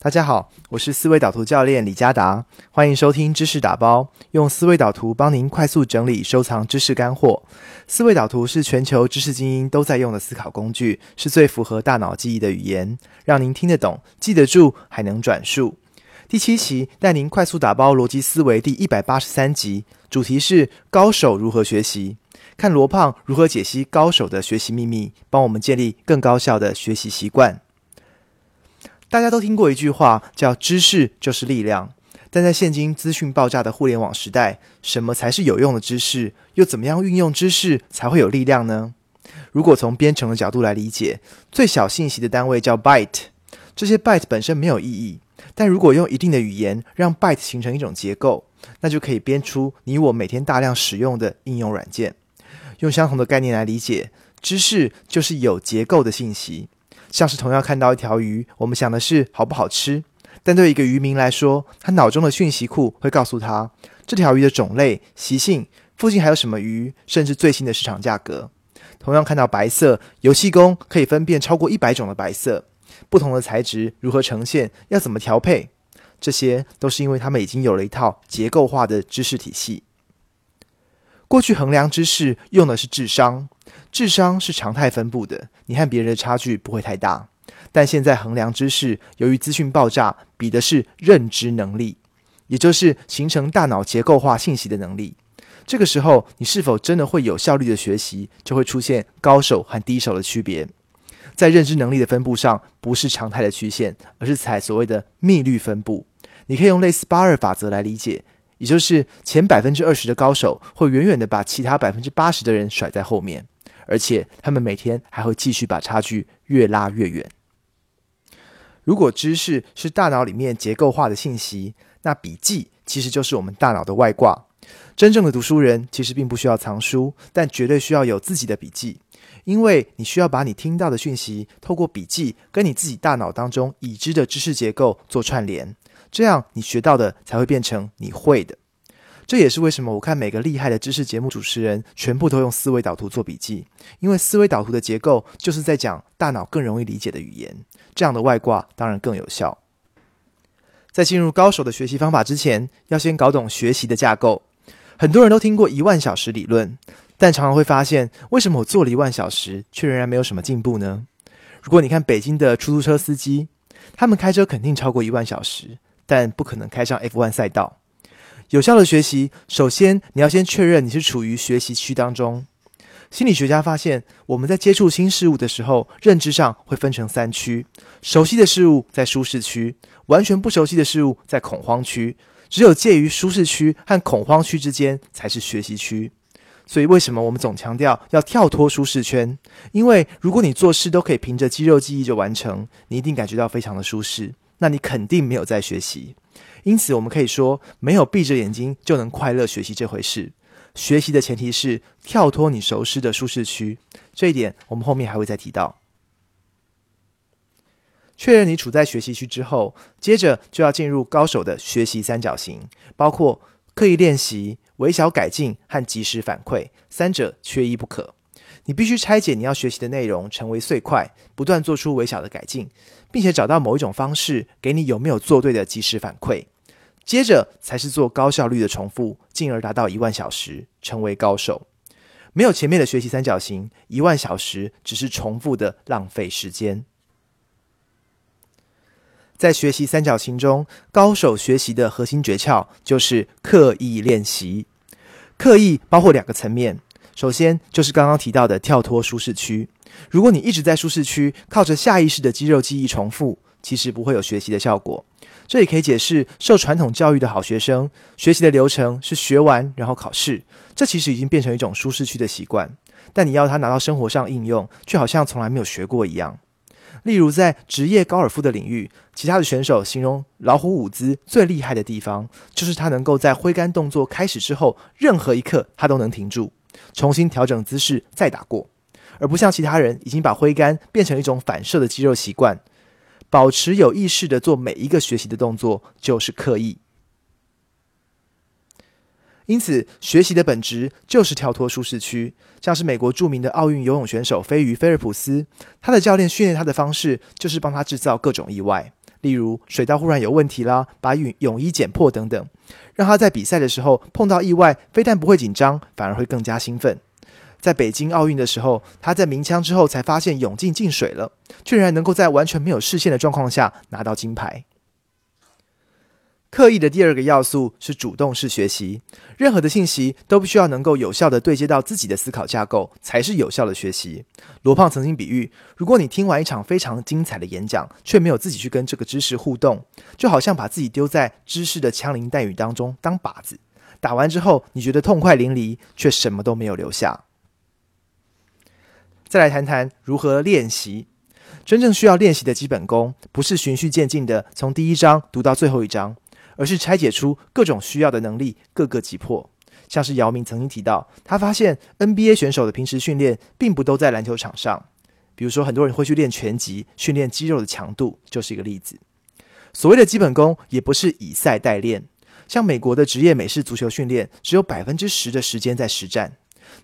大家好，我是思维导图教练李嘉达，欢迎收听知识打包，用思维导图帮您快速整理收藏知识干货。思维导图是全球知识精英都在用的思考工具，是最符合大脑记忆的语言，让您听得懂、记得住，还能转述。第七期带您快速打包逻辑思维第一百八十三集，主题是高手如何学习，看罗胖如何解析高手的学习秘密，帮我们建立更高效的学习习惯。大家都听过一句话，叫“知识就是力量”。但在现今资讯爆炸的互联网时代，什么才是有用的知识？又怎么样运用知识才会有力量呢？如果从编程的角度来理解，最小信息的单位叫 byte，这些 byte 本身没有意义。但如果用一定的语言让 byte 形成一种结构，那就可以编出你我每天大量使用的应用软件。用相同的概念来理解，知识就是有结构的信息。像是同样看到一条鱼，我们想的是好不好吃，但对一个渔民来说，他脑中的讯息库会告诉他这条鱼的种类、习性，附近还有什么鱼，甚至最新的市场价格。同样看到白色，游戏工可以分辨超过一百种的白色，不同的材质如何呈现，要怎么调配，这些都是因为他们已经有了一套结构化的知识体系。过去衡量知识用的是智商。智商是常态分布的，你和别人的差距不会太大。但现在衡量知识，由于资讯爆炸，比的是认知能力，也就是形成大脑结构化信息的能力。这个时候，你是否真的会有效率的学习，就会出现高手和低手的区别。在认知能力的分布上，不是常态的曲线，而是采所谓的密律分布。你可以用类似八二法则来理解，也就是前百分之二十的高手，会远远的把其他百分之八十的人甩在后面。而且他们每天还会继续把差距越拉越远。如果知识是大脑里面结构化的信息，那笔记其实就是我们大脑的外挂。真正的读书人其实并不需要藏书，但绝对需要有自己的笔记，因为你需要把你听到的讯息透过笔记跟你自己大脑当中已知的知识结构做串联，这样你学到的才会变成你会的。这也是为什么我看每个厉害的知识节目主持人全部都用思维导图做笔记，因为思维导图的结构就是在讲大脑更容易理解的语言，这样的外挂当然更有效。在进入高手的学习方法之前，要先搞懂学习的架构。很多人都听过一万小时理论，但常常会发现，为什么我做了一万小时，却仍然没有什么进步呢？如果你看北京的出租车司机，他们开车肯定超过一万小时，但不可能开上 F1 赛道。有效的学习，首先你要先确认你是处于学习区当中。心理学家发现，我们在接触新事物的时候，认知上会分成三区：熟悉的事物在舒适区，完全不熟悉的事物在恐慌区，只有介于舒适区和恐慌区之间才是学习区。所以，为什么我们总强调要跳脱舒适圈？因为如果你做事都可以凭着肌肉记忆就完成，你一定感觉到非常的舒适，那你肯定没有在学习。因此，我们可以说，没有闭着眼睛就能快乐学习这回事。学习的前提是跳脱你熟悉的舒适区，这一点我们后面还会再提到。确认你处在学习区之后，接着就要进入高手的学习三角形，包括刻意练习、微小改进和及时反馈，三者缺一不可。你必须拆解你要学习的内容成为碎块，不断做出微小的改进，并且找到某一种方式给你有没有做对的及时反馈。接着才是做高效率的重复，进而达到一万小时，成为高手。没有前面的学习三角形，一万小时只是重复的浪费时间。在学习三角形中，高手学习的核心诀窍就是刻意练习。刻意包括两个层面。首先就是刚刚提到的跳脱舒适区。如果你一直在舒适区，靠着下意识的肌肉记忆重复，其实不会有学习的效果。这也可以解释受传统教育的好学生学习的流程是学完然后考试，这其实已经变成一种舒适区的习惯。但你要他拿到生活上应用，却好像从来没有学过一样。例如在职业高尔夫的领域，其他的选手形容老虎伍兹最厉害的地方，就是他能够在挥杆动作开始之后，任何一刻他都能停住。重新调整姿势再打过，而不像其他人已经把挥杆变成一种反射的肌肉习惯。保持有意识的做每一个学习的动作，就是刻意。因此，学习的本质就是跳脱舒适区。像是美国著名的奥运游泳选手飞鱼菲尔普斯，他的教练训练他的方式就是帮他制造各种意外。例如水道忽然有问题啦，把泳泳衣剪破等等，让他在比赛的时候碰到意外，非但不会紧张，反而会更加兴奋。在北京奥运的时候，他在鸣枪之后才发现泳镜进水了，居然能够在完全没有视线的状况下拿到金牌。刻意的第二个要素是主动式学习，任何的信息都必须要能够有效的对接到自己的思考架构，才是有效的学习。罗胖曾经比喻，如果你听完一场非常精彩的演讲，却没有自己去跟这个知识互动，就好像把自己丢在知识的枪林弹雨当中当靶子，打完之后你觉得痛快淋漓，却什么都没有留下。再来谈谈如何练习。真正需要练习的基本功，不是循序渐进的从第一章读到最后一章，而是拆解出各种需要的能力，各个击破。像是姚明曾经提到，他发现 NBA 选手的平时训练并不都在篮球场上。比如说，很多人会去练拳击，训练肌肉的强度，就是一个例子。所谓的基本功，也不是以赛代练。像美国的职业美式足球训练，只有百分之十的时间在实战。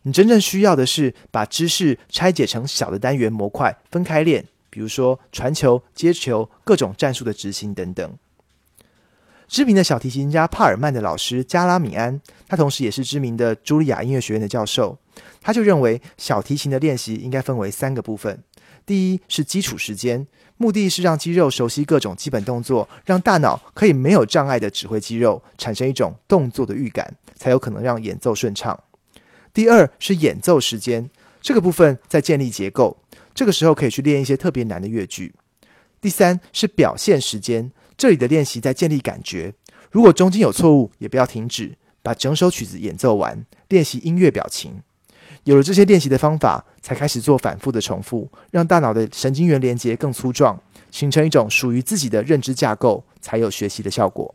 你真正需要的是把知识拆解成小的单元模块，分开练。比如说传球、接球、各种战术的执行等等。知名的小提琴家帕尔曼的老师加拉米安，他同时也是知名的茱莉亚音乐学院的教授。他就认为小提琴的练习应该分为三个部分：第一是基础时间，目的是让肌肉熟悉各种基本动作，让大脑可以没有障碍的指挥肌肉，产生一种动作的预感，才有可能让演奏顺畅。第二是演奏时间，这个部分在建立结构，这个时候可以去练一些特别难的乐句。第三是表现时间，这里的练习在建立感觉，如果中间有错误，也不要停止，把整首曲子演奏完，练习音乐表情。有了这些练习的方法，才开始做反复的重复，让大脑的神经元连接更粗壮，形成一种属于自己的认知架构，才有学习的效果。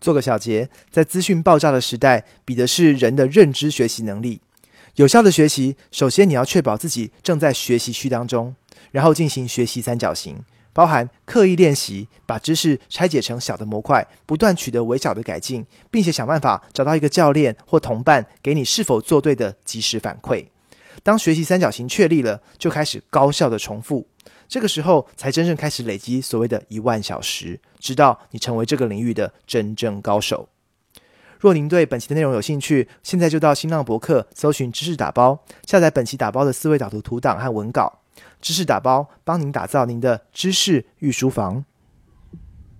做个小结，在资讯爆炸的时代，比的是人的认知学习能力。有效的学习，首先你要确保自己正在学习区当中，然后进行学习三角形，包含刻意练习，把知识拆解成小的模块，不断取得微小的改进，并且想办法找到一个教练或同伴，给你是否做对的及时反馈。当学习三角形确立了，就开始高效的重复。这个时候才真正开始累积所谓的一万小时，直到你成为这个领域的真正高手。若您对本期的内容有兴趣，现在就到新浪博客搜寻“知识打包”，下载本期打包的思维导图图档和文稿。知识打包帮您打造您的知识御书房。